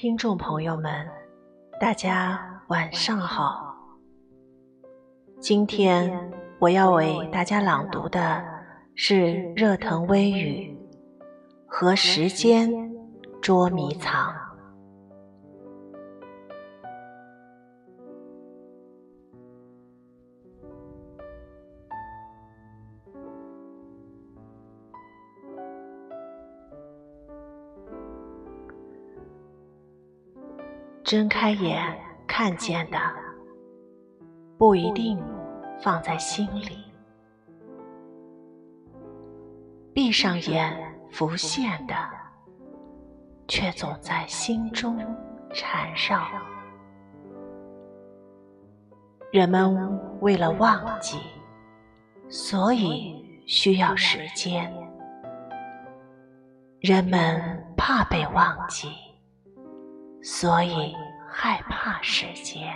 听众朋友们，大家晚上好。今天我要为大家朗读的是热腾微雨《和时间捉迷藏》。睁开眼看见的，不一定放在心里；闭上眼浮现的，却总在心中缠绕。人们为了忘记，所以需要时间；人们怕被忘记。所以害怕时间。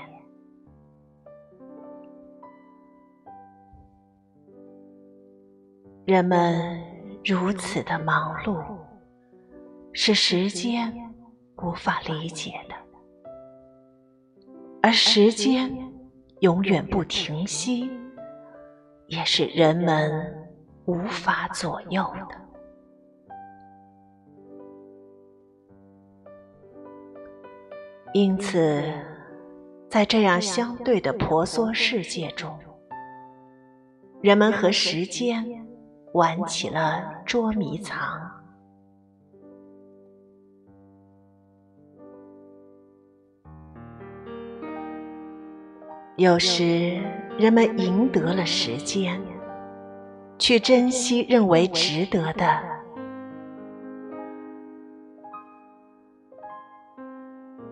人们如此的忙碌，是时间无法理解的；而时间永远不停息，也是人们无法左右的。因此，在这样相对的婆娑世界中，人们和时间玩起了捉迷藏。有时，人们赢得了时间，去珍惜认为值得的。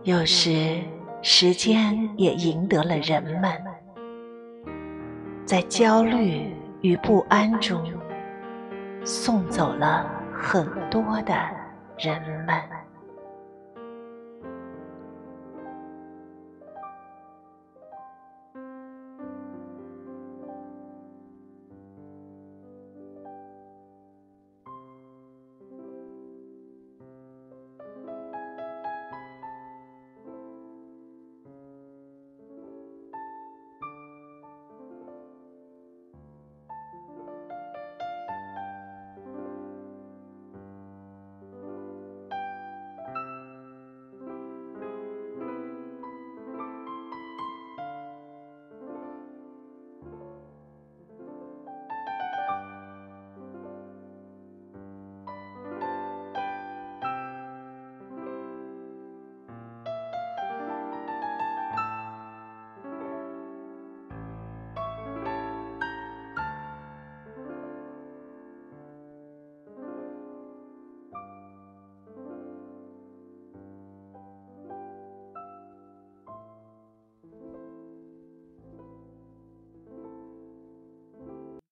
有时，时间也赢得了人们，在焦虑与不安中，送走了很多的人们。